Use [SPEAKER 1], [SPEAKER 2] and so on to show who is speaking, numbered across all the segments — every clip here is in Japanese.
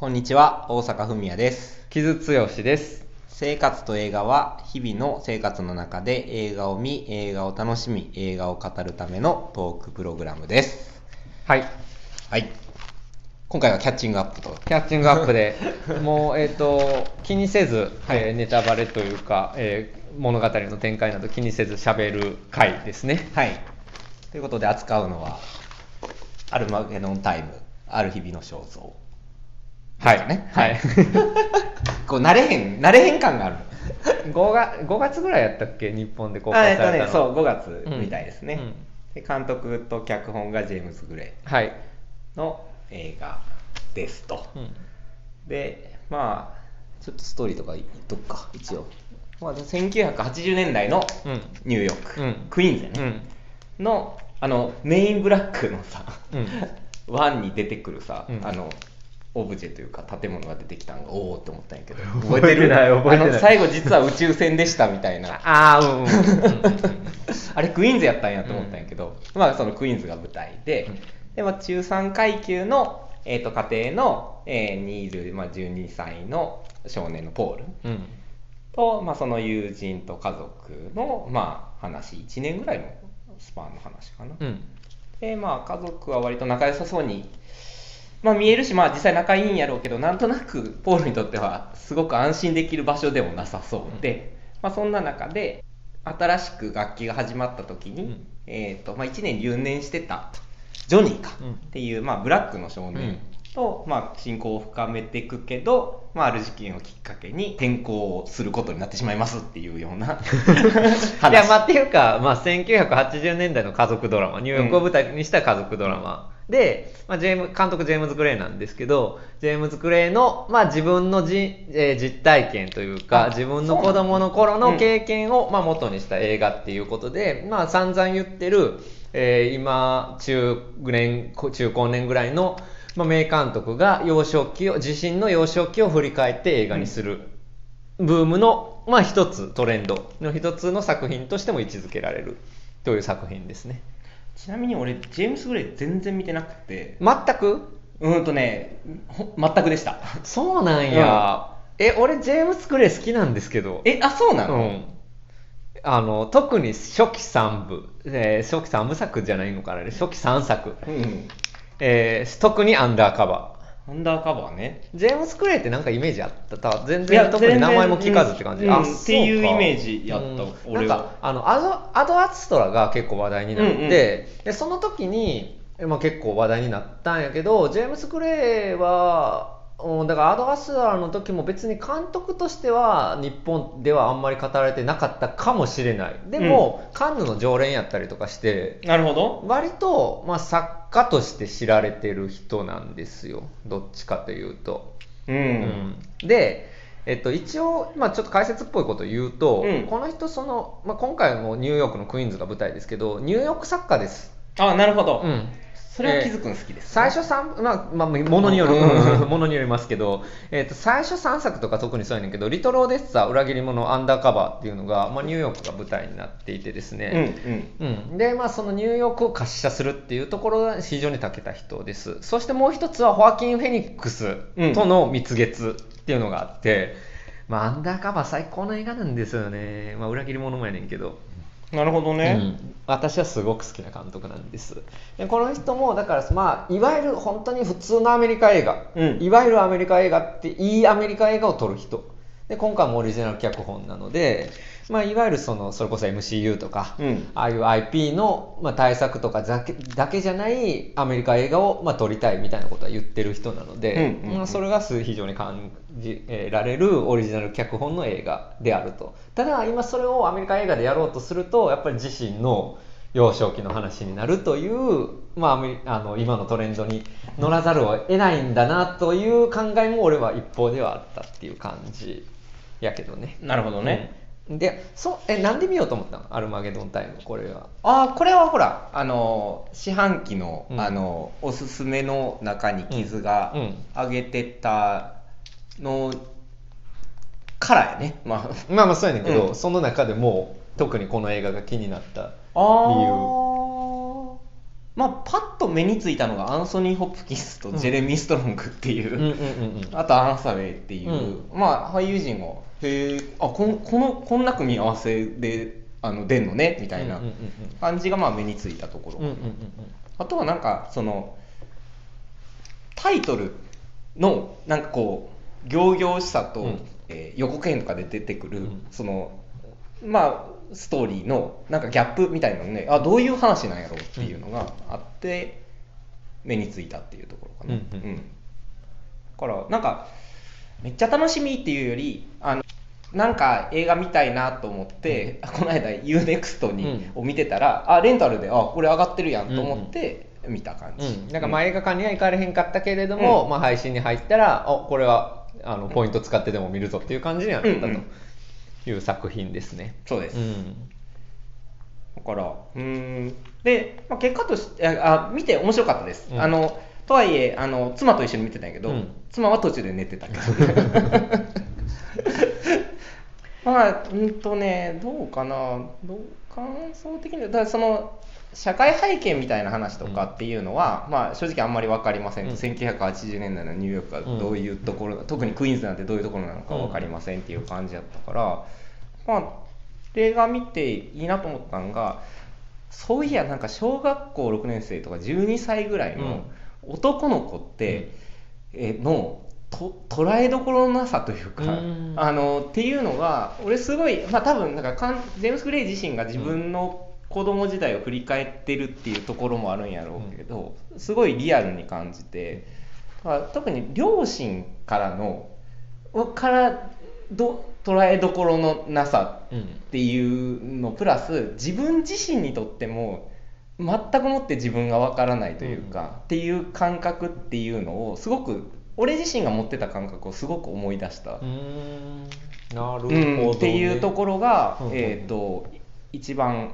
[SPEAKER 1] こんにちは、大阪文也です。
[SPEAKER 2] 木津剛です。
[SPEAKER 1] 生活と映画は日々の生活の中で映画を見、映画を楽しみ、映画を語るためのトークプログラムです。
[SPEAKER 2] はい。
[SPEAKER 1] はい。今回はキャッチングアップと。
[SPEAKER 2] キャッチングアップで、もう、えっ、と、気にせず、
[SPEAKER 1] はい
[SPEAKER 2] えーネタバレというか、えー物語の展開など気にせず喋る回ですね。
[SPEAKER 1] はい。ということで扱うのは、アルマゲドンタイム、ある日々の肖像。
[SPEAKER 2] はい。
[SPEAKER 1] ね
[SPEAKER 2] はい。
[SPEAKER 1] こう、慣れへん、慣れへん感がある。
[SPEAKER 2] 5, 月5月ぐらいやったっけ？日本で公開されたの。
[SPEAKER 1] そう、5月みたいですね。
[SPEAKER 2] うん
[SPEAKER 1] で監督と脚本がジェームズ・グレ
[SPEAKER 2] はい。
[SPEAKER 1] ーの映画ですと。
[SPEAKER 2] うん
[SPEAKER 1] でまあちょっとストーリーとか言っとくか一応、まあ、1980年代の
[SPEAKER 2] うん
[SPEAKER 1] ニューヨーク、
[SPEAKER 2] うん
[SPEAKER 1] クイーンズやね、
[SPEAKER 2] うん。
[SPEAKER 1] のあのメインブラックのさ、
[SPEAKER 2] うん
[SPEAKER 1] ワンに出てくるさ、
[SPEAKER 2] うん
[SPEAKER 1] あのオブジェというか建物が出てきたのがおおって思ったんやけど。
[SPEAKER 2] 覚えてない覚えてない。
[SPEAKER 1] あの最後実は宇宙船でしたみたいな。
[SPEAKER 2] ああ、うんうんうんうん。
[SPEAKER 1] あれクイーンズやったんやと思ったんやけど、まあそのクイーンズが舞台で、
[SPEAKER 2] うん。
[SPEAKER 1] でまあ、中産階級の、えー、と家庭の、えーにいる、まあ、12歳の少年のポール。
[SPEAKER 2] うん。
[SPEAKER 1] と、まあ、その友人と家族の、まあ、話。1年ぐらいのスパンの話かな、
[SPEAKER 2] うん。
[SPEAKER 1] でまあ家族は割と仲良さそうに、まあ、見えるし、まあ、実際仲いいんやろうけどなんとなくポールにとってはすごく安心できる場所でもなさそうで、まあ、そんな中で新しく楽器が始まった時に、
[SPEAKER 2] うん。
[SPEAKER 1] えーとまあ、1年留年してたジョニーか、
[SPEAKER 2] うん
[SPEAKER 1] っていう、まあ、ブラックの少年と、まあ、親交を深めていくけど、まあ、ある事件をきっかけに転校をすることになってしまいますっていうような 話
[SPEAKER 2] いや、まあ、っていうか、まあ、1980年代の家族ドラマ、ニューヨークを舞台にした家族ドラマ。で、まあ、ジェーム監督ジェームズ・グレーなんですけど、ジェームズ・グレーの、まあ、自分のじ、えー実体験という
[SPEAKER 1] あ
[SPEAKER 2] か、自分の子供の頃
[SPEAKER 1] うん
[SPEAKER 2] の経験を、まあ、元にした映画っていうことで、まあ、散々言ってる、えー今、中年、中高年ぐらいの、まあ、名監督が幼少期を、自身の幼少期を振り返って映画にする。ブームの、まあ、一つトレンド。の一つの作品としても位置づけられる。という作品ですね。
[SPEAKER 1] ちなみに俺ジェームス・グレー全然見てなくて。
[SPEAKER 2] 全く？
[SPEAKER 1] うーんとねほ全くでした。
[SPEAKER 2] そうなんや、え俺ジェームス・グレー好きなんですけど。
[SPEAKER 1] えあそうなの、
[SPEAKER 2] うん。あの特に初期3部、えー初期3部作じゃないのかな初期3作、
[SPEAKER 1] うん
[SPEAKER 2] えー特にアンダーカバ
[SPEAKER 1] アンダーカバーね。
[SPEAKER 2] ージェームス・グレーってなんかイメージあった。た全然特に名前も聞かずって感じ、
[SPEAKER 1] うんっていうイメージやった
[SPEAKER 2] うん。
[SPEAKER 1] 俺は。
[SPEAKER 2] なんかあのアドアドアツトラが結構話題になって、
[SPEAKER 1] うんうん。
[SPEAKER 2] でその時に、まあ、結構話題になったんやけどジェームス・グレーはうんだからアドアストラの時も別に監督としては日本ではあんまり語られてなかったかもしれない。でも、カンヌの常連やったりとかして
[SPEAKER 1] なるほど。
[SPEAKER 2] 割と、まあ、作家として知られてる人なんですよ。どっちかというと。
[SPEAKER 1] うん、
[SPEAKER 2] うん。で、えっと、一応、まあ、ちょっと解説っぽいことを言うと、
[SPEAKER 1] うん。
[SPEAKER 2] この人その、まあ、今回もニューヨークのクイーンズが舞台ですけどニューヨーク作家です、
[SPEAKER 1] あなるほど、
[SPEAKER 2] うん、
[SPEAKER 1] それは気づくん好きです、
[SPEAKER 2] 最初3、まあ、まあ、ものによる、
[SPEAKER 1] うん
[SPEAKER 2] ものによりますけど、えっと、最初3作とか特にそうやねんけど、リトル・オデッサ、裏切り者、アンダーカバーっていうのが、まあ、ニューヨークが舞台になっていてです
[SPEAKER 1] うん
[SPEAKER 2] ね、
[SPEAKER 1] うん
[SPEAKER 2] うん、で、まあ、そのニューヨークを滑車するっていうところが非常に長けた人です。そしてもう一つは、ホアキン・フェニックスとの蜜月っていうのがあって、まあ、アンダーカバー最高の映画なんですよね。まあ、裏切り者もやねんけど。
[SPEAKER 1] なるほどね、
[SPEAKER 2] うん。私はすごく好きな監督なんです。でこの人もだからまあいわゆる本当に普通のアメリカ映画、
[SPEAKER 1] うん。
[SPEAKER 2] いわゆるアメリカ映画っていいアメリカ映画を撮る人。で今回もオリジナル脚本なので、まあ、いわゆるそのそれこそ MCU とか、
[SPEAKER 1] うん。
[SPEAKER 2] ああいう IP の、まあ、対策とかだけだけじゃないアメリカ映画を、まあ、撮りたいみたいなことは言ってる人なので、
[SPEAKER 1] うんうん
[SPEAKER 2] それが非常に感じられるオリジナル脚本の映画であると。ただ今それをアメリカ映画でやろうとするとやっぱり自身の幼少期の話になるという、まああの今のトレンドに乗らざるを得ないんだなという考えも俺は一方ではあったっていう感じやけどね。
[SPEAKER 1] なるほどね、
[SPEAKER 2] うんでそうえなんで見ようと思ったの？アルマゲドンタイムこれは。
[SPEAKER 1] ああこれはほらあの四半期の,、
[SPEAKER 2] うん。
[SPEAKER 1] あのおすすめの中に傷が上げてたのからやね。まあ。
[SPEAKER 2] まあまあそうやねんけど、
[SPEAKER 1] うん。
[SPEAKER 2] その中でも特にこの映画が気になった
[SPEAKER 1] あ
[SPEAKER 2] 理由。
[SPEAKER 1] ーまあパッと目についたのがアンソニー・ホプキンスとジェレミー・ストロングっていう、
[SPEAKER 2] うんうんうんうん。
[SPEAKER 1] あとアンサウェイっていう、まあ俳優陣がへえあこんこのこんな組み合わせであの出んのね？みたいな
[SPEAKER 2] うんうんうん
[SPEAKER 1] 感じがまあ目についたところ、
[SPEAKER 2] うんうんうん
[SPEAKER 1] あとはなんかそのタイトルのなんかこう仰々しさと、
[SPEAKER 2] うん。
[SPEAKER 1] えー予告編とかで出てくる、
[SPEAKER 2] うん。
[SPEAKER 1] そのまあストーリーのなんかギャップみたいなのねあどういう話なんやろうっていうのがあって、目についたっていうところかな、
[SPEAKER 2] うんうん。
[SPEAKER 1] だからなんかめっちゃ楽しみっていうよりあのなんか映画見たいなと思って、この間 UNEXT に、
[SPEAKER 2] うん。
[SPEAKER 1] を見てたらあレンタルであこれ上がってるやんと思って見た感じ、
[SPEAKER 2] うん、なんかまあ映画館には行かれへんかったけれども、
[SPEAKER 1] うん。
[SPEAKER 2] まあ、配信に入ったらおこれはあのポイント使ってでも見るぞっていう感じにはなった
[SPEAKER 1] うんうん。
[SPEAKER 2] という作品ですね。
[SPEAKER 1] そうです、
[SPEAKER 2] うん。
[SPEAKER 1] だからうーん。で、まあ、結果としてああ見て面白かったです、
[SPEAKER 2] うん。
[SPEAKER 1] あのとはいえあの妻と一緒に見てたんやけど、
[SPEAKER 2] うん。
[SPEAKER 1] 妻は途中で寝てたけど。まあうんとねどうかな。どう感想的にだその社会背景みたいな話とかっていうのは、まあ、正直あんまり分かりません、
[SPEAKER 2] うん。
[SPEAKER 1] 1980年代のニューヨークがどういうところ、特にクイーンズなんてどういうところなのか分かりませんっていう感じだったから、まあ映画見ていいなと思ったのがそういやなんか小学校6年生とか12歳ぐらいの男の子って、えのと捉えどころのなさというか、
[SPEAKER 2] うん。
[SPEAKER 1] あのっていうのが俺すごいまあ多分なんかかんジェームス・グレイ自身が自分の子供時代を振り返ってるっていうところもあるんやろうけど、すごいリアルに感じて、まあ、特に両親からのからど捉えどころのなさ
[SPEAKER 2] うん
[SPEAKER 1] っていうのプラス自分自身にとっても全くもって自分がわからないというか、っていう感覚っていうのをすごく俺自身が持ってた感覚をすごく思い出した、
[SPEAKER 2] なるほど、
[SPEAKER 1] うん。
[SPEAKER 2] ね
[SPEAKER 1] っていうところが、
[SPEAKER 2] うんうん。
[SPEAKER 1] えー、と一番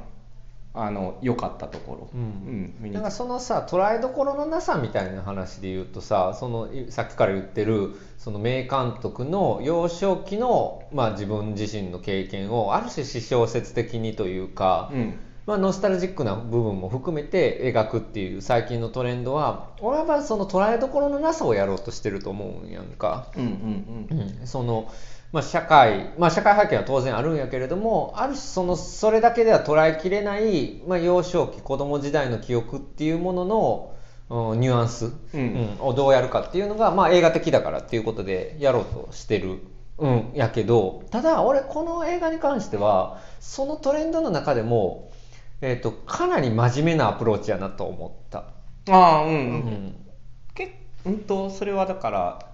[SPEAKER 1] あの良かったところ、
[SPEAKER 2] うん。
[SPEAKER 1] 見に
[SPEAKER 2] なんかそのさ捉えどころのなさみたいな話で言うとさそのいさっきから言ってるその名監督の幼少期の、まあ、自分自身の経験をある種私小説的にというか、
[SPEAKER 1] うん。
[SPEAKER 2] まあ、ノスタルジックな部分も含めて描くっていう最近のトレンドは俺はその捉えどころのなさをやろうとしてると思うんやんか。
[SPEAKER 1] うんうんうん。
[SPEAKER 2] うん。そのまあ、社会、まあ、社会背景は当然あるんやけれどもある種そのそれだけでは捉えきれない、まあ、幼少期子供時代の記憶っていうものの、うんニュアンス、
[SPEAKER 1] うん
[SPEAKER 2] をどうやるかっていうのが、まあ、映画的だからっていうことでやろうとしてる。うん、やけどただ俺この映画に関してはそのトレンドの中でも、えー、とかなり真面目なアプローチやなと思った。
[SPEAKER 1] ああうん、う、
[SPEAKER 2] うんん
[SPEAKER 1] けうんとそれはだから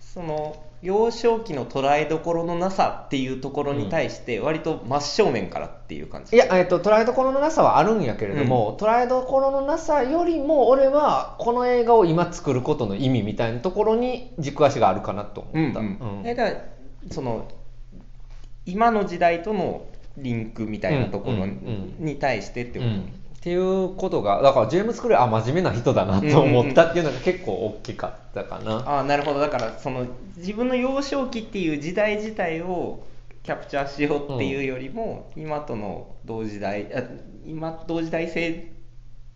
[SPEAKER 1] その幼少期の捉えどころのなさっていうところに対して割と真正面からっていう感じ、
[SPEAKER 2] いや、えっと、捉えどころのなさはあるんやけれども、捉えどころのなさよりも俺はこの映画を今作ることの意味みたいなところに軸足があるかなと思った。
[SPEAKER 1] うんうん。だからその今の時代とのリンクみたいなところに,、対してってこと、
[SPEAKER 2] うんっていうことがだからジェームス・クレイあ真面目な人だなと思ったっていうのが結構大きかったかな。
[SPEAKER 1] ああなるほど。だからその自分の幼少期っていう時代自体をキャプチャーしようっていうよりも、今との同時代あ今同時代性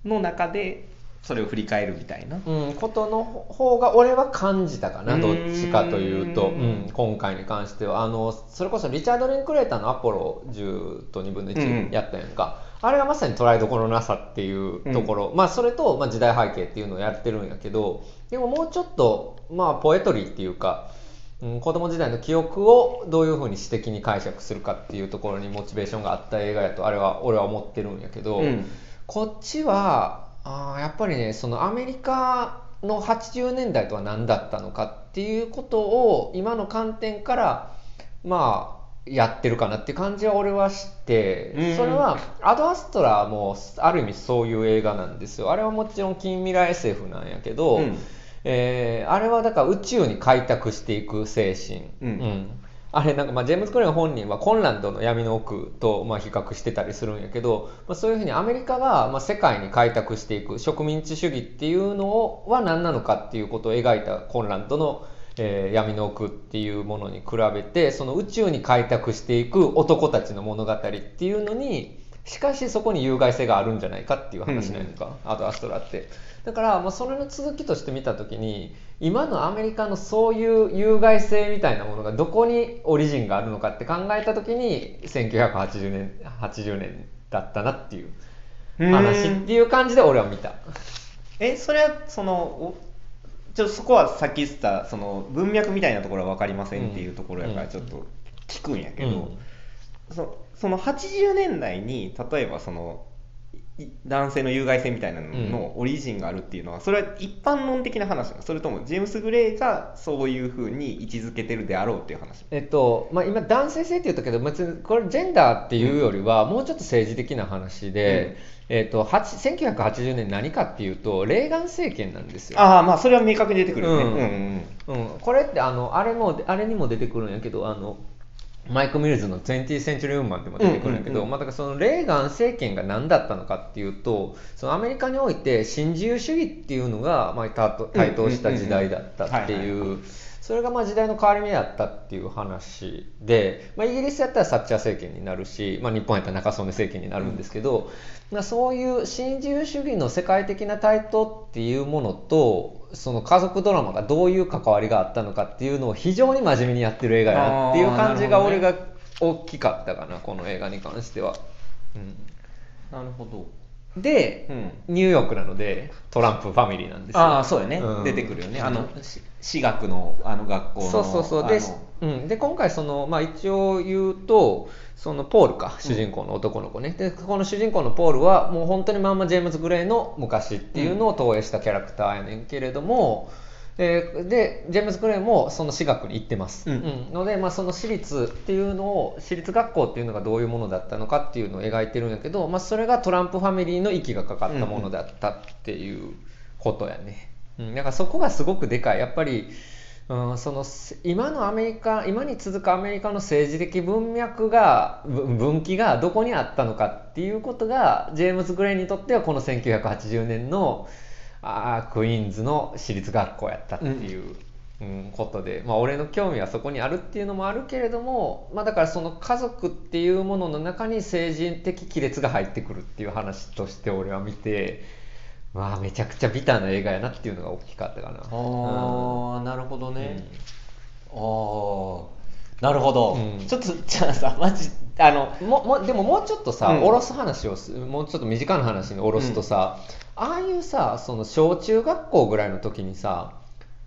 [SPEAKER 1] の中でそれを振り返るみたいな。
[SPEAKER 2] うん、ことの方が俺は感じたかな
[SPEAKER 1] う
[SPEAKER 2] どっ
[SPEAKER 1] ーん
[SPEAKER 2] ちかというと、うん、今回に関しては。あのそれこそリチャード・リンクレーターの「アポロ10と2分の
[SPEAKER 1] うんう
[SPEAKER 2] 1」
[SPEAKER 1] ん。
[SPEAKER 2] やったやんか、あれがまさに捉えどころのなさっていうところ、まあそれと、まあ、時代背景っていうのをやってるんやけどでももうちょっとまあポエトリーっていうか、うん、子供時代の記憶をどういうふうに詩的に解釈するかっていうところにモチベーションがあった映画やとあれは俺は思ってるんやけど、
[SPEAKER 1] うん。
[SPEAKER 2] こっちはあーやっぱりねそのアメリカの80年代とは何だったのかっていうことを今の観点からまあやってるかなって感じは俺はして
[SPEAKER 1] うん。
[SPEAKER 2] それはアドアストラもある意味そういう映画なんですよ。あれはもちろん近未来 SF なんやけど、
[SPEAKER 1] うん。
[SPEAKER 2] えーあれはだから宇宙に開拓していく精神、
[SPEAKER 1] うん。
[SPEAKER 2] あれなんかまあジェームズ・クレイン本人はコンランドの闇の奥とまあ比較してたりするんやけど、まあ、そういうふうにアメリカがまあ世界に開拓していく植民地主義っていうのをは何なのかっていうことを描いたコンランドの、えー闇の奥っていうものに比べてその宇宙に開拓していく男たちの物語っていうのにしかしそこに有害性があるんじゃないかっていう話なんか、アドアストラって。だからもうそれの続きとして見た時に今のアメリカのそういう有害性みたいなものがどこにオリジンがあるのかって考えた時に1980年80年だったなっていう話っていう感じで俺は見た。
[SPEAKER 1] えそれはそのおちょっとそこはさっき言ってたその文脈みたいなところは分かりませんっていうところやから
[SPEAKER 2] うん。
[SPEAKER 1] ちょっと聞くんやけど、
[SPEAKER 2] うん。
[SPEAKER 1] そその80年代に例えばそのい男性の有害性みたいなののオリジンがあるっていうのはそれは一般論的な話それともジェームス・グレイがそういうふうに位置づけてるであろうっていう話。
[SPEAKER 2] えっとまあ、今男性性って言ったけど別にこれジェンダーっていうよりはもうちょっと政治的な話で、えっと、はち1980年何かっていうとレーガン政権なんですよ。
[SPEAKER 1] ああまあそれは明確に出てくるよね、
[SPEAKER 2] うん。
[SPEAKER 1] うんうん
[SPEAKER 2] うん、これってあのあれもあれにも出てくるんやけどあのマイク・ミルズの 20th Century Woman でも出てくるんやけど、まあ、だからそのレーガン政権が何だったのかっていうとそのアメリカにおいて新自由主義っていうのが、まあ、台頭台頭した時代だったっていうそれがまあ時代の変わり目だったっていう話で、まあ、イギリスやったらサッチャー政権になるし、まあ、日本やったら中曽根政権になるんですけど、まあ、そういう新自由主義の世界的な台頭っていうものとその家族ドラマがどういう関わりがあったのかっていうのを非常に真面目にやってる映画やなっていう感じが俺が大きかったかなこの映画に関しては。うん
[SPEAKER 1] なるほど
[SPEAKER 2] で、
[SPEAKER 1] うん。
[SPEAKER 2] ニューヨークなのでトランプファミリーなんですよ。
[SPEAKER 1] ああそうやね、
[SPEAKER 2] うん。
[SPEAKER 1] 出てくるよね。あのし私学のあの学校の
[SPEAKER 2] そうそうそう。でうん、で今回その、まあ、一応言うとそのポールか。主人公の男の子ね、でこの主人公のポールはもう本当にまんまジェームズ・グレイの昔っていうのを投影したキャラクターやねんけれども、えーでジェームズ・グレイもその私学に行ってます、
[SPEAKER 1] うん。
[SPEAKER 2] ので、まあ、その私立っていうのを私立学校っていうのがどういうものだったのかっていうのを描いてるんやけど、まあ、それがトランプファミリーの息がかかったものだったっていうことやね、うん、だからそこがすごくでかい。やっぱりうん、そのせ今のアメリカ今に続くアメリカの政治的文脈がぶ分岐がどこにあったのかっていうことがジェームズ・グレイにとってはこの1980年のあークイーンズの私立学校やったっていう、うんことで、まあ、俺の興味はそこにあるっていうのもあるけれども、まあ、だからその家族っていうものの中に政治的亀裂が入ってくるっていう話として俺は見て。まあめちゃくちゃビターな映画やなっていうのが大きかったかな。
[SPEAKER 1] ああ、なるほどね、ああなるほど、
[SPEAKER 2] うん。
[SPEAKER 1] ちょっとじゃあさマジあの
[SPEAKER 2] ももでももうちょっとさ、
[SPEAKER 1] うん。
[SPEAKER 2] おろす話をすもうちょっと身近な話におろすとさ、ああいうさその小中学校ぐらいの時にさ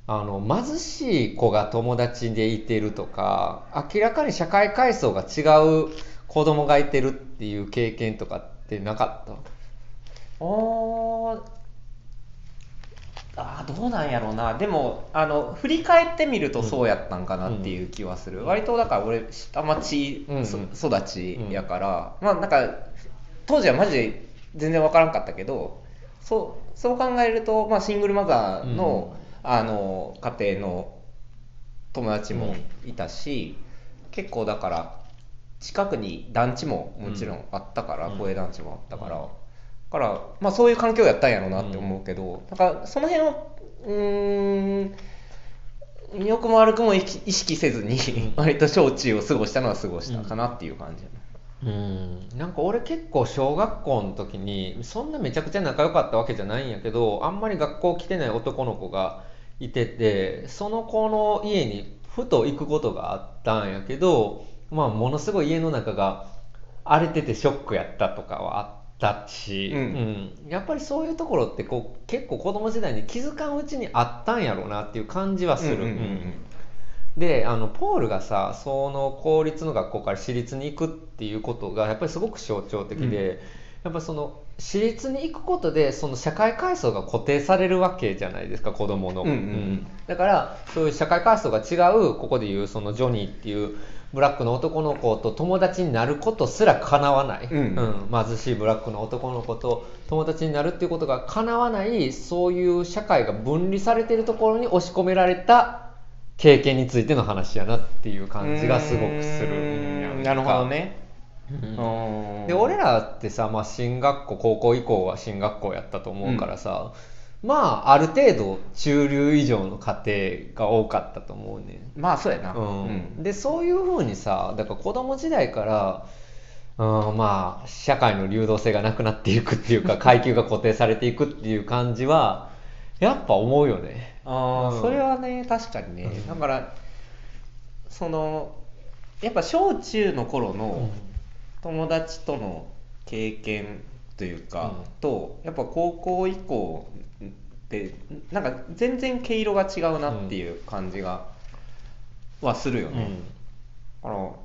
[SPEAKER 2] あの貧しい子が友達でいてるとか明らかに社会階層が違う子供がいてるっていう経験とかってなかった？
[SPEAKER 1] あーあーどうなんやろうな。でもあの振り返ってみるとそうやったんかなっていう気はする、割とだから俺下町
[SPEAKER 2] うんうん。
[SPEAKER 1] そ育ちやから、まあなんか当時はマジで全然わからんかったけどそうそう考えると、まあ、シングルマザーの,、あの家庭の友達もいたし、結構だから近くに団地ももちろんあったから、
[SPEAKER 2] うん。
[SPEAKER 1] 公営団地もあったから、だから、まあ、そういう環境やったんやろうなって思うけど、だからその辺をうーん良くも悪くも意識せずに割と小中を過ごしたのは過ごしたかなっていう感じやな
[SPEAKER 2] うん。なんか俺結構小学校の時にそんなめちゃくちゃ仲良かったわけじゃないんやけどあんまり学校来てない男の子がいててその子の家にふと行くことがあったんやけど、まあ、ものすごい家の中が荒れててショックやったとかはあったし、
[SPEAKER 1] うん。
[SPEAKER 2] うん。やっぱりそういうところってこう結構子供時代に気づかんうちにあったんやろうなっていう感じはする。
[SPEAKER 1] うんうんうんうん。
[SPEAKER 2] うん。であのポールがさその公立の学校から私立に行くっていうことがやっぱりすごく象徴的で、やっぱその私立に行くことでその社会階層が固定されるわけじゃないですか子供の、
[SPEAKER 1] うんうん。うん。
[SPEAKER 2] だからそういう社会階層が違うここでいうそのジョニーっていうブラックの男の子と友達になることすら叶わない、
[SPEAKER 1] うん。
[SPEAKER 2] うん。貧しいブラックの男の子と友達になるっていうことが叶わないそういう社会が分離されているところに押し込められた経験についての話やなっていう感じがすごくする
[SPEAKER 1] なるほどね。
[SPEAKER 2] うん
[SPEAKER 1] うん。
[SPEAKER 2] で俺らってさ、まあ、進学校高校以降は進学校やったと思うからさ、まあある程度中流以上の家庭が多かったと思うね。
[SPEAKER 1] まあそうやな。
[SPEAKER 2] うん。
[SPEAKER 1] うん。
[SPEAKER 2] でそういうふうにさだから子供時代からうん、まあ社会の流動性がなくなっていくっていうか 階級が固定されていくっていう感じはやっぱ思うよね。
[SPEAKER 1] ああ、
[SPEAKER 2] うん
[SPEAKER 1] それはね確かにね、
[SPEAKER 2] うん。
[SPEAKER 1] だからそのやっぱ小中の頃の友達との経験というか、
[SPEAKER 2] うん。
[SPEAKER 1] とやっぱ高校以降ってなんか全然毛色が違うなっていう感じが、はするよね、あの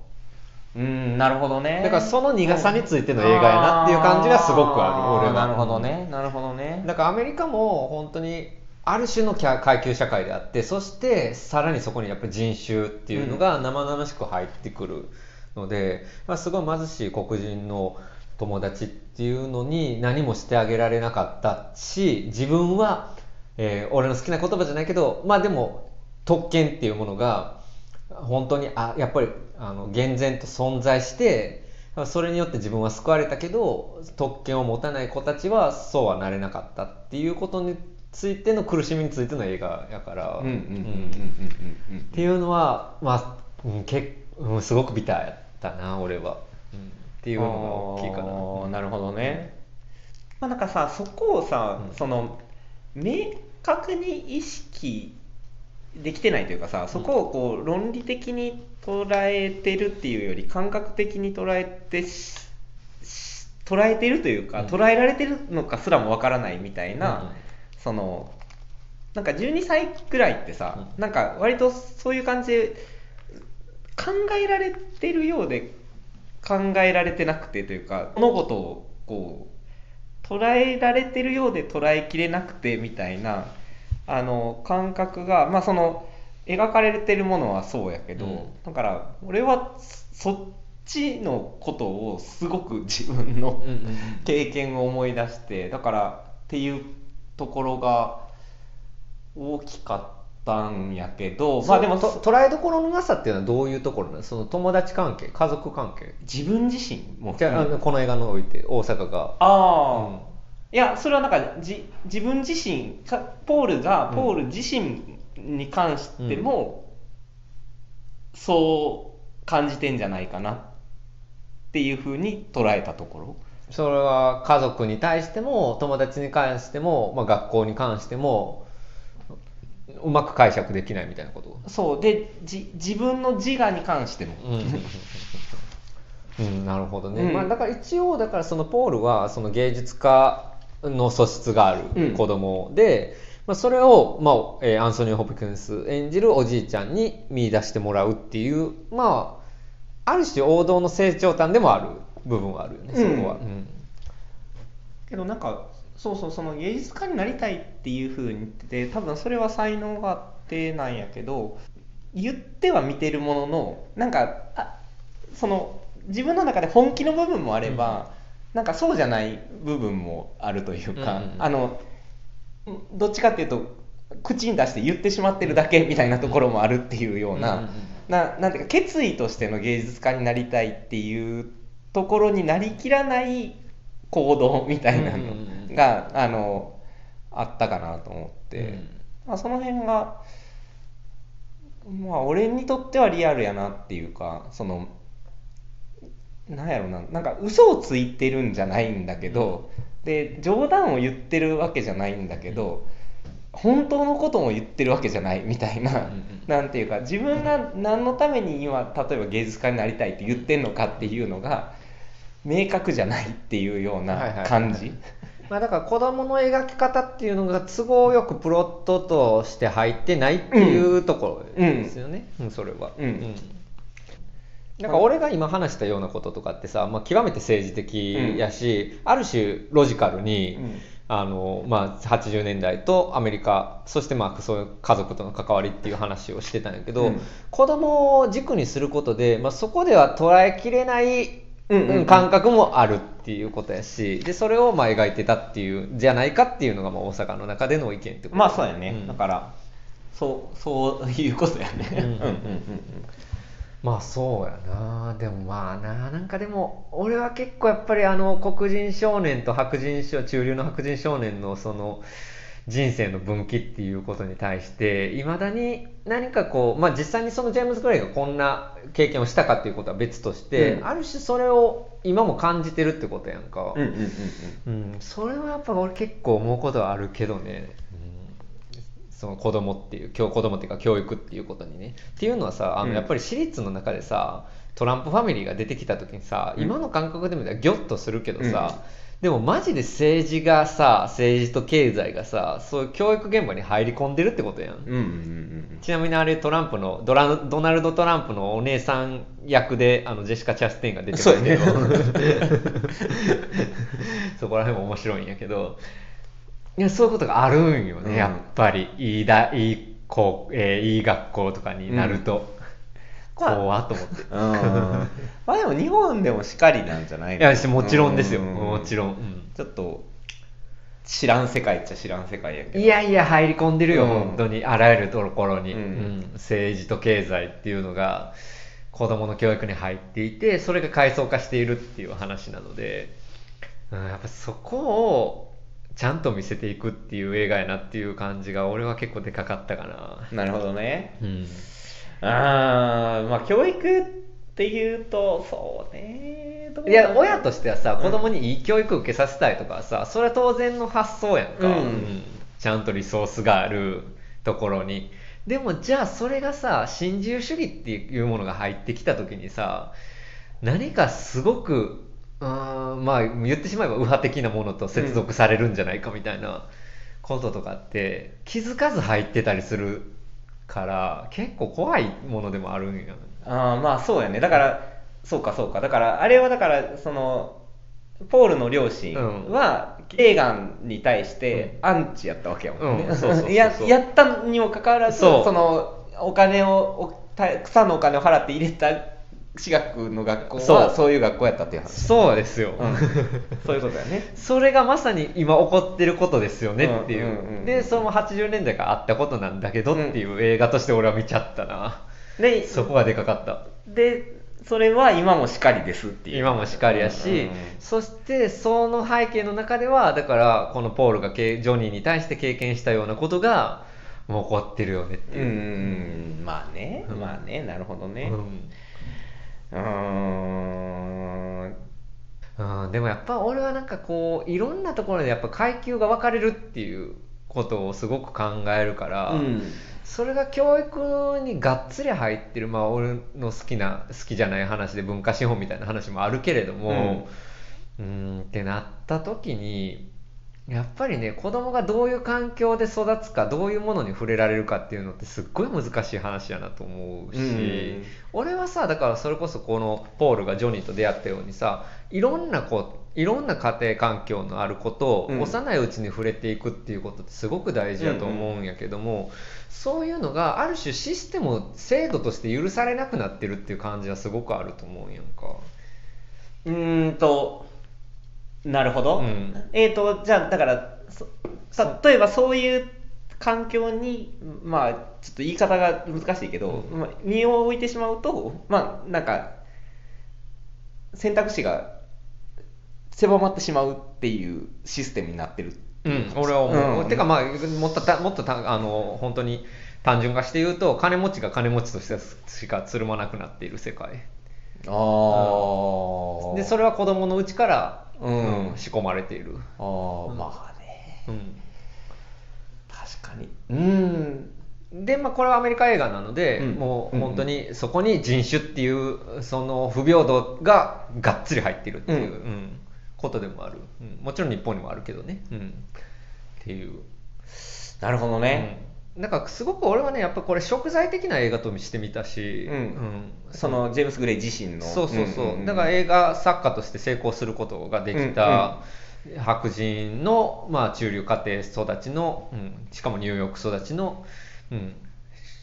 [SPEAKER 1] うんなるほどね。
[SPEAKER 2] だからその苦さについての映画やなっていう感じがすごくある俺は。
[SPEAKER 1] なるほどね。なるほどね。
[SPEAKER 2] だからアメリカも本当にある種の階級社会であってそしてさらにそこにやっぱり人種っていうのが生々しく入ってくるので、まあ、すごい貧しい黒人の友達っていうのに何もしてあげられなかったし自分は、えー俺の好きな言葉じゃないけどまあでも特権っていうものが本当にあやっぱりあの厳然と存在してそれによって自分は救われたけど特権を持たない子たちはそうはなれなかったっていうことについての苦しみについての映画やから。
[SPEAKER 1] うんうんうんうんうん
[SPEAKER 2] うん
[SPEAKER 1] うん
[SPEAKER 2] っていうのはまあ、うん、けうん、すごくビターやったな俺は、うん、っていうのが大きいかな。
[SPEAKER 1] なるほどね、まあなんかさそこをさ、
[SPEAKER 2] うん。
[SPEAKER 1] その明確に意識できてないというかさそこをこう論理的に捉えてるっていうより感覚的に捉えて捉えてるというか、
[SPEAKER 2] うん。
[SPEAKER 1] 捉えられてるのかすらもわからないみたいな、
[SPEAKER 2] うん。
[SPEAKER 1] そのなんか12歳くらいってさ、なんか割とそういう感じで考えられてるようで考えられてなくてというか物事をこう捉えられてるようで捉えきれなくてみたいなあの感覚がまあその描かれてるものはそうやけど、
[SPEAKER 2] うん。
[SPEAKER 1] だから俺はそっちのことをすごく 自分の経験を思い出してだからっていうところが大きかったんやけどまあでも
[SPEAKER 2] と捉えどころのなさっていうのはどういうところなの？その友達関係？家族関係？
[SPEAKER 1] 自分自身も？
[SPEAKER 2] じゃああのこの映画において大阪が。
[SPEAKER 1] ああ、
[SPEAKER 2] うん
[SPEAKER 1] いやそれはなんかじ自分自身かポールが
[SPEAKER 2] うん。
[SPEAKER 1] ポール自身に関しても、そう感じてんじゃないかなっていうふうに捉えたところ。
[SPEAKER 2] それは家族に対しても友達に関しても、まあ、学校に関してもうまく解釈できないみたいなこと？
[SPEAKER 1] そう。でじ自分の自我に関しても、
[SPEAKER 2] うん、うん、なるほどね、
[SPEAKER 1] うん。
[SPEAKER 2] まあ、だから一応だからそのポールはその芸術家の素質がある子供で、まあ、それを、まあえーアンソニー・ホプキンス演じるおじいちゃんに見出してもらうっていうまあある種王道の成長端でもある部分はあるよねそこは、
[SPEAKER 1] けどなんかそうそうその芸術家になりたいっていうふうに言ってて多分それは才能があってなんやけど言っては見てるもののなんかあその自分の中で本気の部分もあれば、なんかそうじゃない部分もあるというか、
[SPEAKER 2] うんうん
[SPEAKER 1] あのどっちかっていうと口に出して言ってしまってるだけみたいなところもあるっていうような、
[SPEAKER 2] うんうんうん。
[SPEAKER 1] ななんていうか決意としての芸術家になりたいっていうところになりきらない行動みたいな
[SPEAKER 2] うんうんうん。
[SPEAKER 1] のが、あのあったかなと思って、
[SPEAKER 2] うん。
[SPEAKER 1] まあ、その辺がまあ俺にとってはリアルやなっていうかそのなんやろななんか嘘をついてるんじゃないんだけど、で冗談を言ってるわけじゃないんだけど、本当のことも言ってるわけじゃないみたいな、
[SPEAKER 2] うんうん
[SPEAKER 1] なんていうか自分が何のために今例えば芸術家になりたいって言ってんのかっていうのが明確じゃないっていうような感じ。
[SPEAKER 2] まあ、だから子供の描き方っていうのが都合よくプロットとして入ってないっていうところですよね、うん。それは。
[SPEAKER 1] うん。
[SPEAKER 2] なんか俺が今話したようなこととかってさ、まあ、極めて政治的やし、ある種ロジカルに、
[SPEAKER 1] うん。
[SPEAKER 2] あのまあ、80年代とアメリカそしてまあそういう家族との関わりっていう話をしてたんやけど、
[SPEAKER 1] うん。
[SPEAKER 2] 子供を軸にすることで、まあ、そこでは捉えきれない
[SPEAKER 1] うんうんうん。
[SPEAKER 2] 感覚もあるっていうことやし。でそれをまあ描いてたっていうじゃないかっていうのがまあ大阪の中での意見ってこと。
[SPEAKER 1] まあそうやね、
[SPEAKER 2] うん。
[SPEAKER 1] だからそうそういうことやね。
[SPEAKER 2] うん
[SPEAKER 1] うんうんうん。
[SPEAKER 2] まあそうやな。でもまあななんかでも俺は結構やっぱりあの黒人少年と白人少中流の白人少年のその人生の分岐っていうことに対していまだに何かこう、まあ、実際にそのジェームズ・グレイがこんな経験をしたかっていうことは別として、
[SPEAKER 1] うん。
[SPEAKER 2] ある種それを今も感じてるってことやんか、
[SPEAKER 1] うんうんうん
[SPEAKER 2] うん、それはやっぱ俺結構思うことはあるけどね、うん、その子供っていう教子供っていうか教育っていうことにね。っていうのはさあ
[SPEAKER 1] うん。
[SPEAKER 2] のやっぱり私立の中でさトランプファミリーが出てきた時にさ
[SPEAKER 1] うん。
[SPEAKER 2] 今の感覚で見たらギョッとするけどさ、でもマジで政治がさ政治と経済がさそういう教育現場に入り込んでるってことやん、
[SPEAKER 1] うんうんうんうん。
[SPEAKER 2] ちなみにあれトランプのドラドナルド・トランプのお姉さん役であのジェシカ・チャステインが出てますけどそこら辺も面白いんやけど。いやそういうことがあるんよね、
[SPEAKER 1] うん。
[SPEAKER 2] やっぱり。いいだいい子、えーいい学校とかになると、
[SPEAKER 1] まあ
[SPEAKER 2] 怖っと思って。
[SPEAKER 1] うん。まあでも日本でもしかりなんじゃない
[SPEAKER 2] いやもちろんですよ、
[SPEAKER 1] う
[SPEAKER 2] もちろん、うん。
[SPEAKER 1] ちょっと知らん世界っちゃ知らん世界やけど。
[SPEAKER 2] いやいや入り込んでるよ、
[SPEAKER 1] うん。
[SPEAKER 2] 本当に。あらゆるところに、政治と経済っていうのが子供の教育に入っていてそれが階層化しているっていう話なので、うん、やっぱそこをちゃんと見せていくっていう映画やなっていう感じが俺は結構でかかったかな、
[SPEAKER 1] なるほどね。
[SPEAKER 2] うん、
[SPEAKER 1] あーまあ教育っていうとそうね
[SPEAKER 2] いや親
[SPEAKER 1] と
[SPEAKER 2] としてはさ子供にいい教育受けさせたいとかはさそれは当然の発想やんか、
[SPEAKER 1] うん。
[SPEAKER 2] ちゃんとリソースがあるところに。でもじゃあそれがさ新自由主義っていうものが入ってきた時にさ何かすごくうーんまあ言ってしまえば右派的なものと接続されるんじゃないかみたいなこととかって気づかず入ってたりするから結構怖いものでもあるんや
[SPEAKER 1] あーまあそうやね。だからそうかそうか。だからあれはだからそのポールの両親は、レーガンに対してアンチやったわけやもんね、ややったにもかかわらず
[SPEAKER 2] そ
[SPEAKER 1] のお金をおた草のお金を払って入れた私学の学校
[SPEAKER 2] そう。
[SPEAKER 1] はそういう学校やったっていう話。
[SPEAKER 2] そうですよ、
[SPEAKER 1] うん。そういうことだよね。
[SPEAKER 2] それがまさに今起こってることですよねっていう,、
[SPEAKER 1] うんうんうん
[SPEAKER 2] でその80年代からあったことなんだけどっていう映画として俺は見ちゃったな、
[SPEAKER 1] で
[SPEAKER 2] そこがでかかった。
[SPEAKER 1] でそれは今もしかりですっていう。
[SPEAKER 2] 今もしかりやし、
[SPEAKER 1] うんうん
[SPEAKER 2] そしてその背景の中ではだからこのポールがけジョニーに対して経験したようなことがもう起こってるよねって
[SPEAKER 1] う。ん
[SPEAKER 2] いうう、
[SPEAKER 1] ん。まあね
[SPEAKER 2] うん
[SPEAKER 1] まあねなるほどね。
[SPEAKER 2] うん
[SPEAKER 1] うーん。
[SPEAKER 2] うん、でもやっぱ俺はなんかこういろんなところでやっぱ階級が分かれるっていうことをすごく考えるから、
[SPEAKER 1] うん。
[SPEAKER 2] それが教育にがっつり入ってるまあ俺の好きな好きじゃない話で文化資本みたいな話もあるけれどもうーん。ってなった時にやっぱりね子供がどういう環境で育つかどういうものに触れられるかっていうのってすっごい難しい話やなと思うし、
[SPEAKER 1] うん。
[SPEAKER 2] 俺はさだからそれこそこのポールがジョニーと出会ったようにさいろんな子いろんな家庭環境のあることを
[SPEAKER 1] うん。
[SPEAKER 2] 幼いうちに触れていくっていうことってすごく大事だと思うんやけども、そういうのがある種システム制度として許されなくなってるっていう感じはすごくあると思うんやんか。
[SPEAKER 1] うーんとなるほど、
[SPEAKER 2] うん。
[SPEAKER 1] えーとじゃあだからそ例えばそういう環境にまあちょっと言い方が難しいけど、まあ、身を置いてしまうとまあなんか選択肢が狭まってしまうっていうシステムになってる。
[SPEAKER 2] うん、俺は思う、
[SPEAKER 1] うん。
[SPEAKER 2] てかまあもっとたもっとたあの本当に単純化して言うと金持ちが金持ちとしてしかつるまなくなっている世界。
[SPEAKER 1] ああ
[SPEAKER 2] でそれは子供のうちから、
[SPEAKER 1] うん。
[SPEAKER 2] 仕込まれている、
[SPEAKER 1] ああまあね。
[SPEAKER 2] うん。
[SPEAKER 1] 確かに。うん。
[SPEAKER 2] でまあこれはアメリカ映画なので、
[SPEAKER 1] うん。
[SPEAKER 2] もう本当にそこに人種っていうその不平等ががっつり入っているっていう、
[SPEAKER 1] うん。
[SPEAKER 2] うん。ことでもある、うん。もちろん日本にもあるけどね、うん、っていう。
[SPEAKER 1] なるほどね、
[SPEAKER 2] うん、なんかすごく俺はねやっぱこれ食材的な映画としてみたし、
[SPEAKER 1] うん。そのジェームス・グレイ自身の。
[SPEAKER 2] そうそうそう、
[SPEAKER 1] んんん。
[SPEAKER 2] だから映画作家として成功することができた白人の、まあ、中流家庭育ちの、うん、しかもニューヨーク育ちの、うん、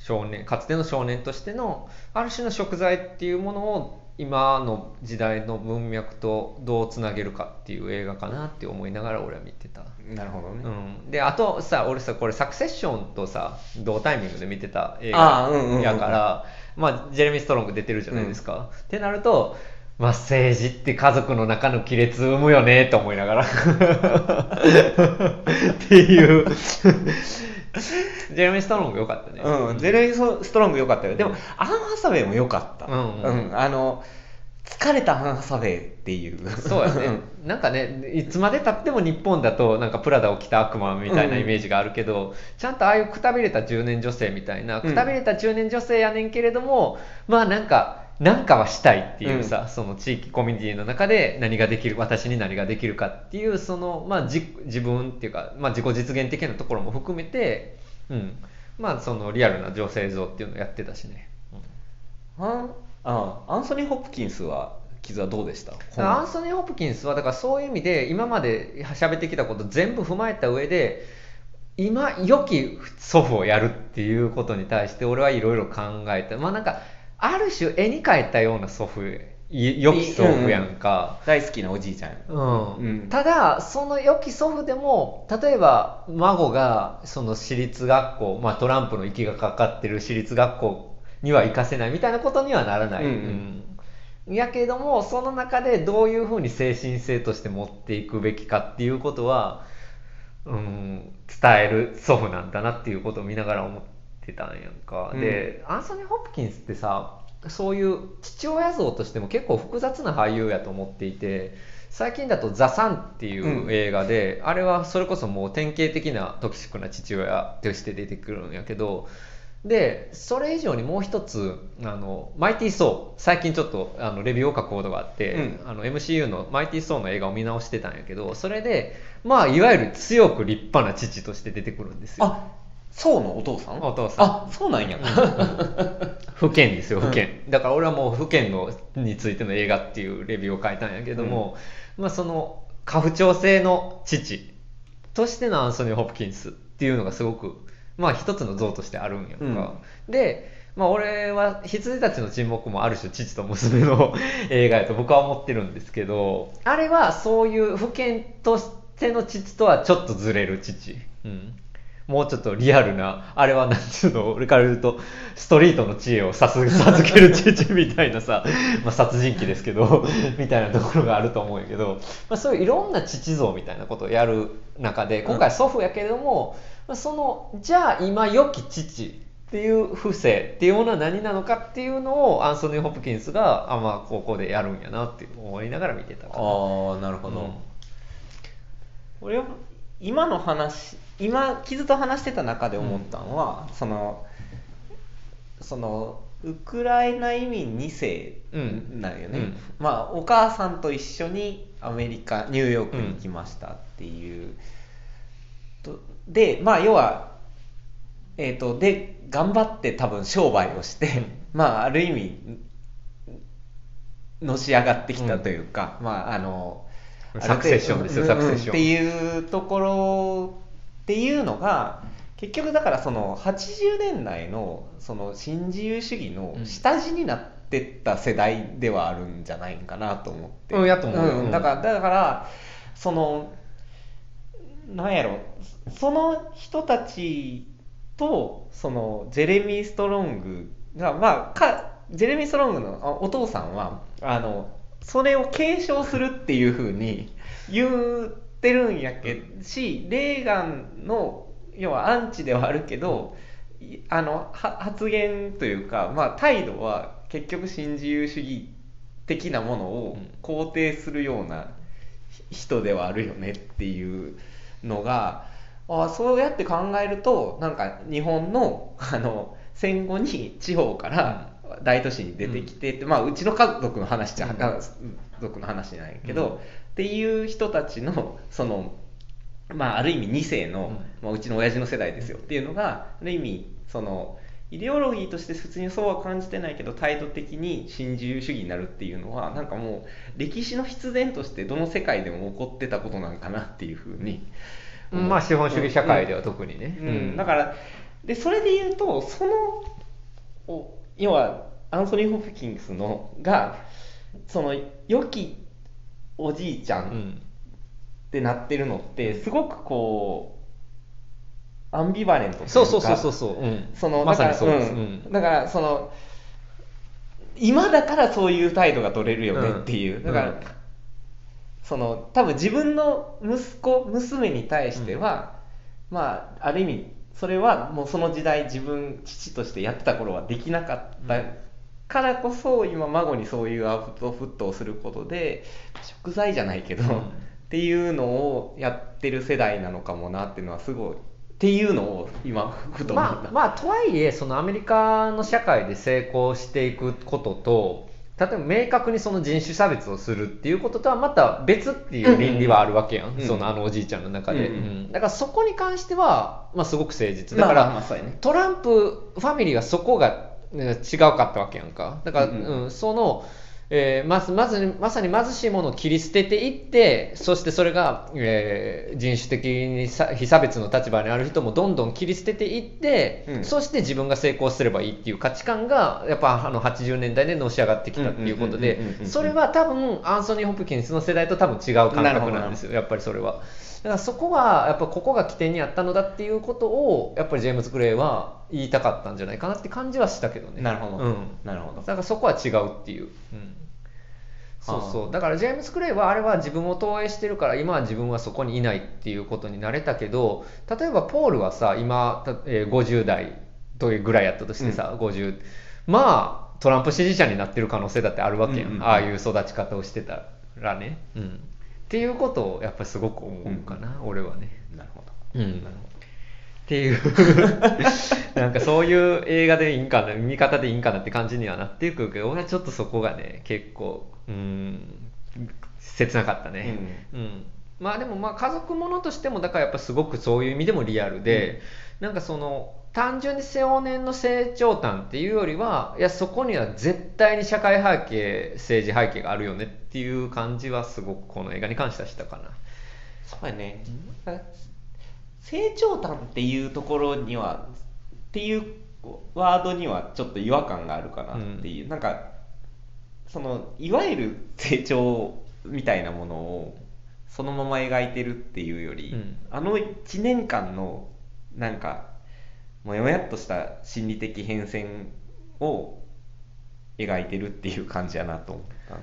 [SPEAKER 2] 少年かつての少年としてのある種の食材っていうものを今の時代の文脈とどうつなげるかっていう映画かなって思いながら俺は見てた。
[SPEAKER 1] なるほどね、
[SPEAKER 2] うん、であとさ俺さこれサクセッションとさ同タイミングで見てた映画やから、まあ、ジェレミー・ストロング出てるじゃないですか、ってなるとまあ政治って家族の中の亀裂生むよねと思いながら。っていう ジェレミー・ストロング良かったね
[SPEAKER 1] うん、ゼレミー・ストロング良かったよ。でも、アン・ハサウェイも良かった。
[SPEAKER 2] うんうん
[SPEAKER 1] あの、疲れたアン・ハサウェイっていう。
[SPEAKER 2] そうやね。なんかね、いつまでたっても日本だと、なんかプラダを着た悪魔みたいなイメージがあるけど、ちゃんとああいうくたびれた中年女性みたいな、
[SPEAKER 1] うん
[SPEAKER 2] くたびれた中年女性やねんけれども、まあなんか、なんかはしたいっていうさ、その地域コミュニティの中で何ができる、私に何ができるかっていう、その、まあじ自分っていうか、まあ自己実現的なところも含めて、うん。まあそのリアルな女性像っていうのをやってたしね。うん
[SPEAKER 1] アンあアンソニー・ホプキンスは、傷はどうでした？
[SPEAKER 2] アンソニー・ホプキンスはだからそういう意味で今まで喋ってきたこと全部踏まえた上で今良き祖父をやるっていうことに対して俺はいろいろ考えたまあなんかある種絵に描いたような祖父い良き祖父やんか、
[SPEAKER 1] 大好きなおじいちゃんや。
[SPEAKER 2] うん。
[SPEAKER 1] うん。
[SPEAKER 2] ただその良き祖父でも例えば孫がその私立学校、まあ、トランプの息がかかってる私立学校には行かせないみたいなことにはならない、
[SPEAKER 1] うんうん。
[SPEAKER 2] うん。やけどもその中でどういうふうに精神性として持っていくべきかっていうことは、うん、伝える祖父なんだなっていうことを見ながら思ってたんやんか、
[SPEAKER 1] うん。
[SPEAKER 2] でアンソニー・ホプキンスってさそういう父親像としても結構複雑な俳優やと思っていて最近だと「ザ・サン」っていう映画で、あれはそれこそもう典型的なトキシックな父親として出てくるんやけどでそれ以上にもう一つあのマイティー・ソー最近ちょっとあのレビューを書くことがあって、
[SPEAKER 1] うん。
[SPEAKER 2] あの MCU のマイティー・ソーの映画を見直してたんやけどそれでまあいわゆる強く立派な父として出てくるんですよ。
[SPEAKER 1] あ、そうのお父さん？
[SPEAKER 2] お父さん。
[SPEAKER 1] あ、そうなんや。
[SPEAKER 2] 不健ですよ不健、だから俺はもう不健のについての映画っていうレビューを書いたんやけども、まあその家父長制の父としてのアンソニー・ホプキンスっていうのがすごくまあ一つの像としてあるんやんか、でまあ俺は羊たちの沈黙もある種父と娘の 映画やと僕は思ってるんですけどあれはそういう不健としての父とはちょっとずれる父、うん、もうちょっとリアルな、あれはなんていうの、俺から言うと、ストリートの知恵を授授ける父みたいなさ、まあ殺人鬼ですけど、みたいなところがあると思うんやけど、まあ、そういういろんな父像みたいなことをやる中で、今回祖父やけれども、まあその、じゃあ今良き父っていう不正っていうものは何なのかっていうのをアンソニー・ホプキンスが、あまあ、高校でやるんやなって思いながら見てたかな。
[SPEAKER 1] ああ、なるほど。
[SPEAKER 2] うん
[SPEAKER 1] 俺は今の話今傷と話してた中で思ったのは、そのそのウクライナ移民2世なんよね、
[SPEAKER 2] うん。
[SPEAKER 1] まあお母さんと一緒にアメリカニューヨークに行きましたっていう、とでまあ要はえっ、とで頑張って多分商売をして、まあある意味のし上がってきたというか、まああの
[SPEAKER 2] サクセッションですよサクセッション。
[SPEAKER 1] っていうところっていうのが結局だからその80年代のその新自由主義の下地になってった世代ではあるんじゃないかなと思って、
[SPEAKER 2] うんやと思うよ。
[SPEAKER 1] んだからだからそのなんやろ。その人たちとそのジェレミー・ストロングがまあかジェレミー・ストロングのあお父さんはあのそれを継承するっていうふうに言ってるんやけしレーガンの要はアンチではあるけどいあのは発言というか、まあ、態度は結局新自由主義的なものを肯定するような人ではあるよねっていうのがあそうやって考えるとなんか日本のあの戦後に地方から大都市に出てきてって、まあ、うちの家族の話じゃ、
[SPEAKER 2] うん
[SPEAKER 1] 家族の話なんやけど、
[SPEAKER 2] うん。
[SPEAKER 1] っていう人たちのその、まあ、ある意味2世の、
[SPEAKER 2] うん。
[SPEAKER 1] まあ、うちの親父の世代ですよ。っていうのがある意味そのイデオロギーとして普通にそうは感じてないけど態度的に新自由主義になるっていうのはなんかもう歴史の必然としてどの世界でも起こってたことなんかなっていうふうに
[SPEAKER 2] うん。まあ資本主義社会では特にね。
[SPEAKER 1] うん、だからでそれで言うとそのお要はアンソニー・ホプキンスのがその良きおじいちゃ
[SPEAKER 2] うん。ん
[SPEAKER 1] ってなってるのってすごくこうアンビバレントというか
[SPEAKER 2] そうそうそうそうそう、うん、
[SPEAKER 1] その
[SPEAKER 2] まさ
[SPEAKER 1] だから
[SPEAKER 2] にそうです、
[SPEAKER 1] う
[SPEAKER 2] うん。ん
[SPEAKER 1] だからその今だからそういう態度が取れるよねっていう、
[SPEAKER 2] うん。
[SPEAKER 1] だから、
[SPEAKER 2] うん
[SPEAKER 1] その多分自分の息子娘に対しては、まあある意味それはもうその時代自分父としてやってた頃はできなかったからこそ今孫にそういうアウトプットをすることで食材じゃないけど、
[SPEAKER 2] うん。
[SPEAKER 1] っていうのをやってる世代なのかもなっていうのはすごいっていうのを今ふと思った、
[SPEAKER 2] まあ、まあとはいえそのアメリカの社会で成功していくことと例えば明確にその人種差別をするっていうこととはまた別っていう倫理はあるわけやん、
[SPEAKER 1] うん。うん
[SPEAKER 2] そのあのおじいちゃんの中で、
[SPEAKER 1] うん
[SPEAKER 2] うん。だからそこに関しては、まあ、すごく誠実。だから、
[SPEAKER 1] まあまあね。
[SPEAKER 2] トランプファミリーはそこがね違うかったわけやんか。だから、
[SPEAKER 1] うん
[SPEAKER 2] う
[SPEAKER 1] うんん
[SPEAKER 2] そのえーまずまずまさに貧しいものを切り捨てていってそしてそれが、えー人種的にさ非差別の立場にある人もどんどん切り捨てていって、
[SPEAKER 1] うん
[SPEAKER 2] そして自分が成功すればいいっていう価値観がやっぱあの80年代でのし上がってきたっていうことでそれは多分アンソニー・ホプキンスの世代と多分違う感覚なんですよやっぱりそれは。だからそこはやっぱここが起点にあったのだっていうことをやっぱりジェームズ・グレイは言いたかったんじゃないかなって感じはしたけどね。
[SPEAKER 1] なるほど、
[SPEAKER 2] うん。
[SPEAKER 1] なるほど。
[SPEAKER 2] だからそこは違うっていう、うん、そうそう。だからジェームズ・クレイはあれは自分を投影してるから今は自分はそこにいないっていうことになれたけど例えばポールはさ今、たえー50代というぐらいやったとしてさ、50まあトランプ支持者になってる可能性だってあるわけやん、
[SPEAKER 1] うんうんうん。
[SPEAKER 2] ああいう育ち方をしてたらね、うん、っていうことをやっぱりすごく思うかな、俺はね。
[SPEAKER 1] なるほど。
[SPEAKER 2] うん。っていう。なんかそういう映画でいいんかな見方でいいんかなって感じにはなっていくけど俺はちょっとそこがね結構うん切なかったね、うん。まあでもまあ家族ものとしてもだからやっぱすごくそういう意味でもリアルで、なんかその単純に青年の成長譚っていうよりはいやそこには絶対に社会背景政治背景があるよねっていう感じはすごくこの映画に関してはしたかな。
[SPEAKER 1] そうやね、成長譚っていうところにはっていうワードにはちょっと違和感があるかなっていう、なんかそのいわゆる成長みたいなものをそのまま描いてるっていうより、
[SPEAKER 2] うん。
[SPEAKER 1] あの1年間のなんかもやもやっとした心理的変遷を描いてるっていう感じやなと思った。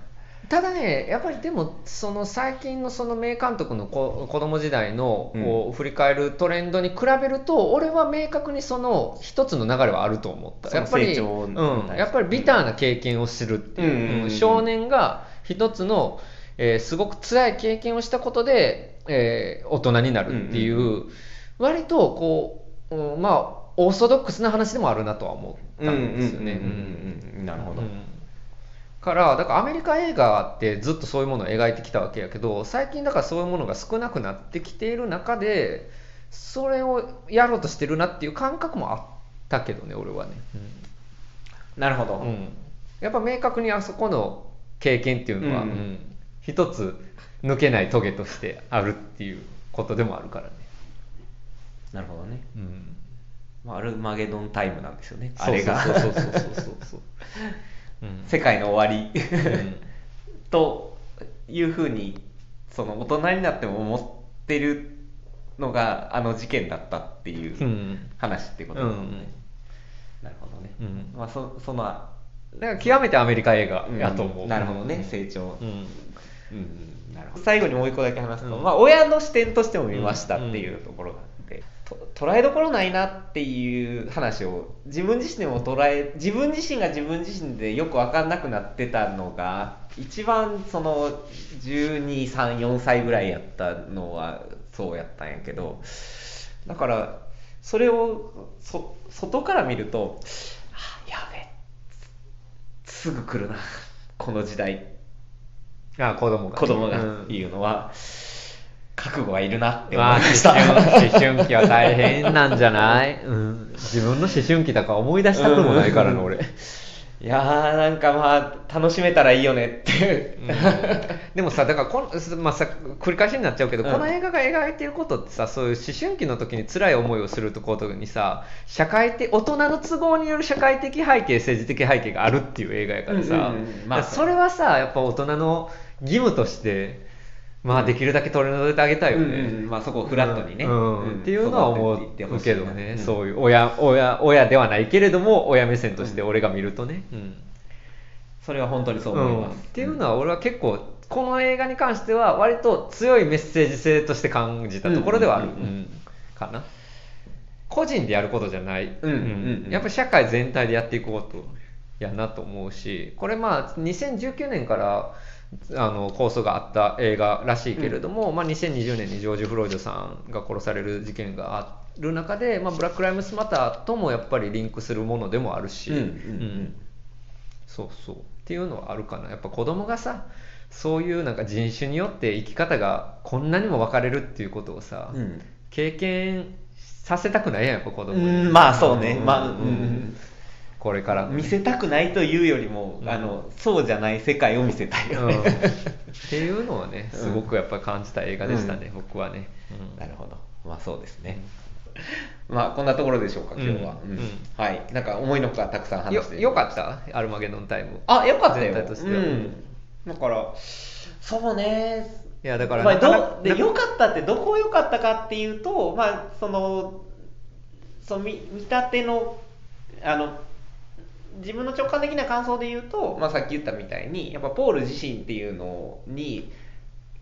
[SPEAKER 2] ただね、やっぱりでも、その最近のその名監督の子子供時代の
[SPEAKER 1] うん。
[SPEAKER 2] こう振り返るトレンドに比べると、俺は明確にその一つの流れはあると思った。やっぱり、うん、やっぱりビターな経験をするっていう、
[SPEAKER 1] うんうんうんうん。
[SPEAKER 2] うん少年が一つの、えーすごく辛い経験をしたことで、えー大人になるっていう、
[SPEAKER 1] うん。
[SPEAKER 2] 割とこう、うんまあ、オーソドックスな話でもあるなとは思ったんですよね。
[SPEAKER 1] うんうんうんうんうん。なるほど、
[SPEAKER 2] うん。からだからアメリカ映画ってずっとそういうものを描いてきたわけやけど最近だからそういうものが少なくなってきている中でそれをやろうとしてるなっていう感覚もあったけどね俺はね、
[SPEAKER 1] なるほど、
[SPEAKER 2] うん。やっぱ明確にあそこの経験っていうのは、
[SPEAKER 1] うん
[SPEAKER 2] うん。一つ抜けない棘としてあるっていうことでもあるからね、
[SPEAKER 1] なるほどね、
[SPEAKER 2] うん、
[SPEAKER 1] まあ、アルマゲドンタイムなんですよね。あれが
[SPEAKER 2] そうそうそうそうそう。そう、うん。
[SPEAKER 1] 世界の終わり。
[SPEAKER 2] うん。
[SPEAKER 1] というふうにその大人になっても思ってるのがあの事件だったっていう
[SPEAKER 2] うん。
[SPEAKER 1] 話ってことですね、
[SPEAKER 2] うん。
[SPEAKER 1] なるほどね、
[SPEAKER 2] うん。
[SPEAKER 1] まあ、そその
[SPEAKER 2] だから極めてアメリカ映画やと思う、
[SPEAKER 1] ん。なるほどね、
[SPEAKER 2] うん
[SPEAKER 1] 成長、
[SPEAKER 2] うん。
[SPEAKER 1] うん。なるほど。最後にもう一個だけ話すと、
[SPEAKER 2] うん。
[SPEAKER 1] まあ、親の視点としても見ましたっていうところが捉えどころないなっていう話を自分自身でも捉え自分自身が自分自身でよく分かんなくなってたのが一番その1234歳ぐらいやったのはそうやったんやけどだからそれをそ外から見るとあやべえすぐ来るなこの時代。
[SPEAKER 2] あ子供が
[SPEAKER 1] 子供が
[SPEAKER 2] うん。
[SPEAKER 1] 言うのは、覚悟はいるなって思い
[SPEAKER 2] ま
[SPEAKER 1] した。
[SPEAKER 2] 思春思春期は大変なんじゃない、うん、自分の思春期だから思い出したくもないからな、
[SPEAKER 1] うん。
[SPEAKER 2] 俺、
[SPEAKER 1] いやーなんかまあ楽しめたらいいよねって、
[SPEAKER 2] でもさだからこの、まあ、さ繰り返しになっちゃうけど、
[SPEAKER 1] うん。
[SPEAKER 2] この映画が描いてることってさそういう思春期の時に辛い思いをするとことにさ社会的大人の都合による社会的背景政治的背景があるっていう映画やからさ、
[SPEAKER 1] うんうんうんまあ
[SPEAKER 2] らそれはさやっぱ大人の義務としてまあできるだけ取り除いてあげたいよね、
[SPEAKER 1] うんうんまあそこをフラットにね。
[SPEAKER 2] っていうのは思うけどね、
[SPEAKER 1] うん。
[SPEAKER 2] そういう親親親ではないけれども親目線として俺が見るとね、うん。っ
[SPEAKER 1] それは本当にそう思います、
[SPEAKER 2] うん。っていうのは俺は結構この映画に関しては割と強いメッセージ性として感じたところではある、かな。個人でやることじゃない、
[SPEAKER 1] うんうんうん
[SPEAKER 2] やっぱり社会全体でやっていくこと。やなと思うし。これまあ2019年からあの構想があった映画らしいけれども、まあ、2020年にジョージ・フロイドさんが殺される事件がある中で、まあ、ブラック・ライムスマターともやっぱりリンクするものでもあるし、
[SPEAKER 1] うんうんうん。
[SPEAKER 2] そうそう。っていうのはあるかな。やっぱ子供がさそういうなんか人種によって生き方がこんなにも分かれるっていうことをさ、
[SPEAKER 1] うん。
[SPEAKER 2] 経験させたくないやんやっぱ子供
[SPEAKER 1] う
[SPEAKER 2] に、
[SPEAKER 1] んまあそうね、
[SPEAKER 2] ん。
[SPEAKER 1] まあ、うん
[SPEAKER 2] これから。
[SPEAKER 1] 見せたくないというよりも、
[SPEAKER 2] うん。
[SPEAKER 1] あのそうじゃない世界を見せたい。よね、
[SPEAKER 2] うん。っていうのはねすごくやっぱ感じた映画でしたね、僕はね、うん。
[SPEAKER 1] なるほど。まあそうですね、まあこんなところでしょうか今日は、うん。
[SPEAKER 2] うん。うん
[SPEAKER 1] はい。なんか思いのほかたくさん話
[SPEAKER 2] よ
[SPEAKER 1] して。
[SPEAKER 2] よかった？アルマゲドンタイム。
[SPEAKER 1] あよかったよ。
[SPEAKER 2] 全体としては。
[SPEAKER 1] うん、だからそうね。
[SPEAKER 2] いやだから
[SPEAKER 1] まあ、どで良かったってどこ良かったかっていうとまあそのその見見立てのあの自分の直感的な感想で言うと、まあ、さっき言ったみたいにやっぱポール自身っていうのに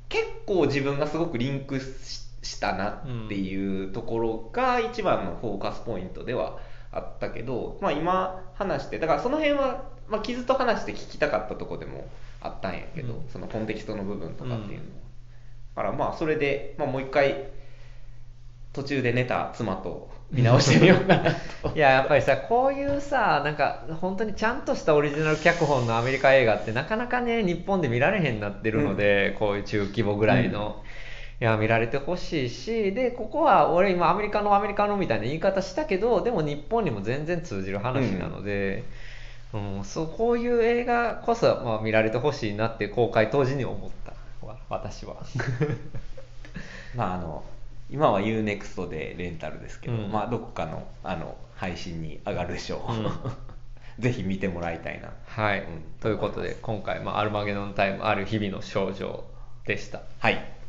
[SPEAKER 1] 結構自分がすごくリンクししたなっていうところが一番のフォーカスポイントではあったけど、まあ、今話してだからその辺は、まあ、傷と話して聞きたかったところでもあったんやけど、
[SPEAKER 2] うん。
[SPEAKER 1] そのコンテキストの部分とかっていうのは、
[SPEAKER 2] うん
[SPEAKER 1] だからまあそれで、まあ、もう一回途中で寝た妻と見直してみようかなと。
[SPEAKER 2] いややっぱりさこういうさなんか本当にちゃんとしたオリジナル脚本のアメリカ映画ってなかなかね日本で見られへんなってるので、こういう中規模ぐらいの、いや見られてほしいしでここは俺今アメリカのアメリカのみたいな言い方したけどでも日本にも全然通じる話なので、うん。そうこういう映画こそ、まあ、見られてほしいなって公開当時に思ったわ私は。
[SPEAKER 1] まああの今は UNEXT でレンタルですけど、
[SPEAKER 2] うん。
[SPEAKER 1] まあどこかのあの配信に上がるでしょう、
[SPEAKER 2] うん。
[SPEAKER 1] ぜひ見てもらいたいな。
[SPEAKER 2] はい、
[SPEAKER 1] うん。
[SPEAKER 2] ということで今回、まあ、アルマゲドンタイムある日々の症状でした。
[SPEAKER 1] はい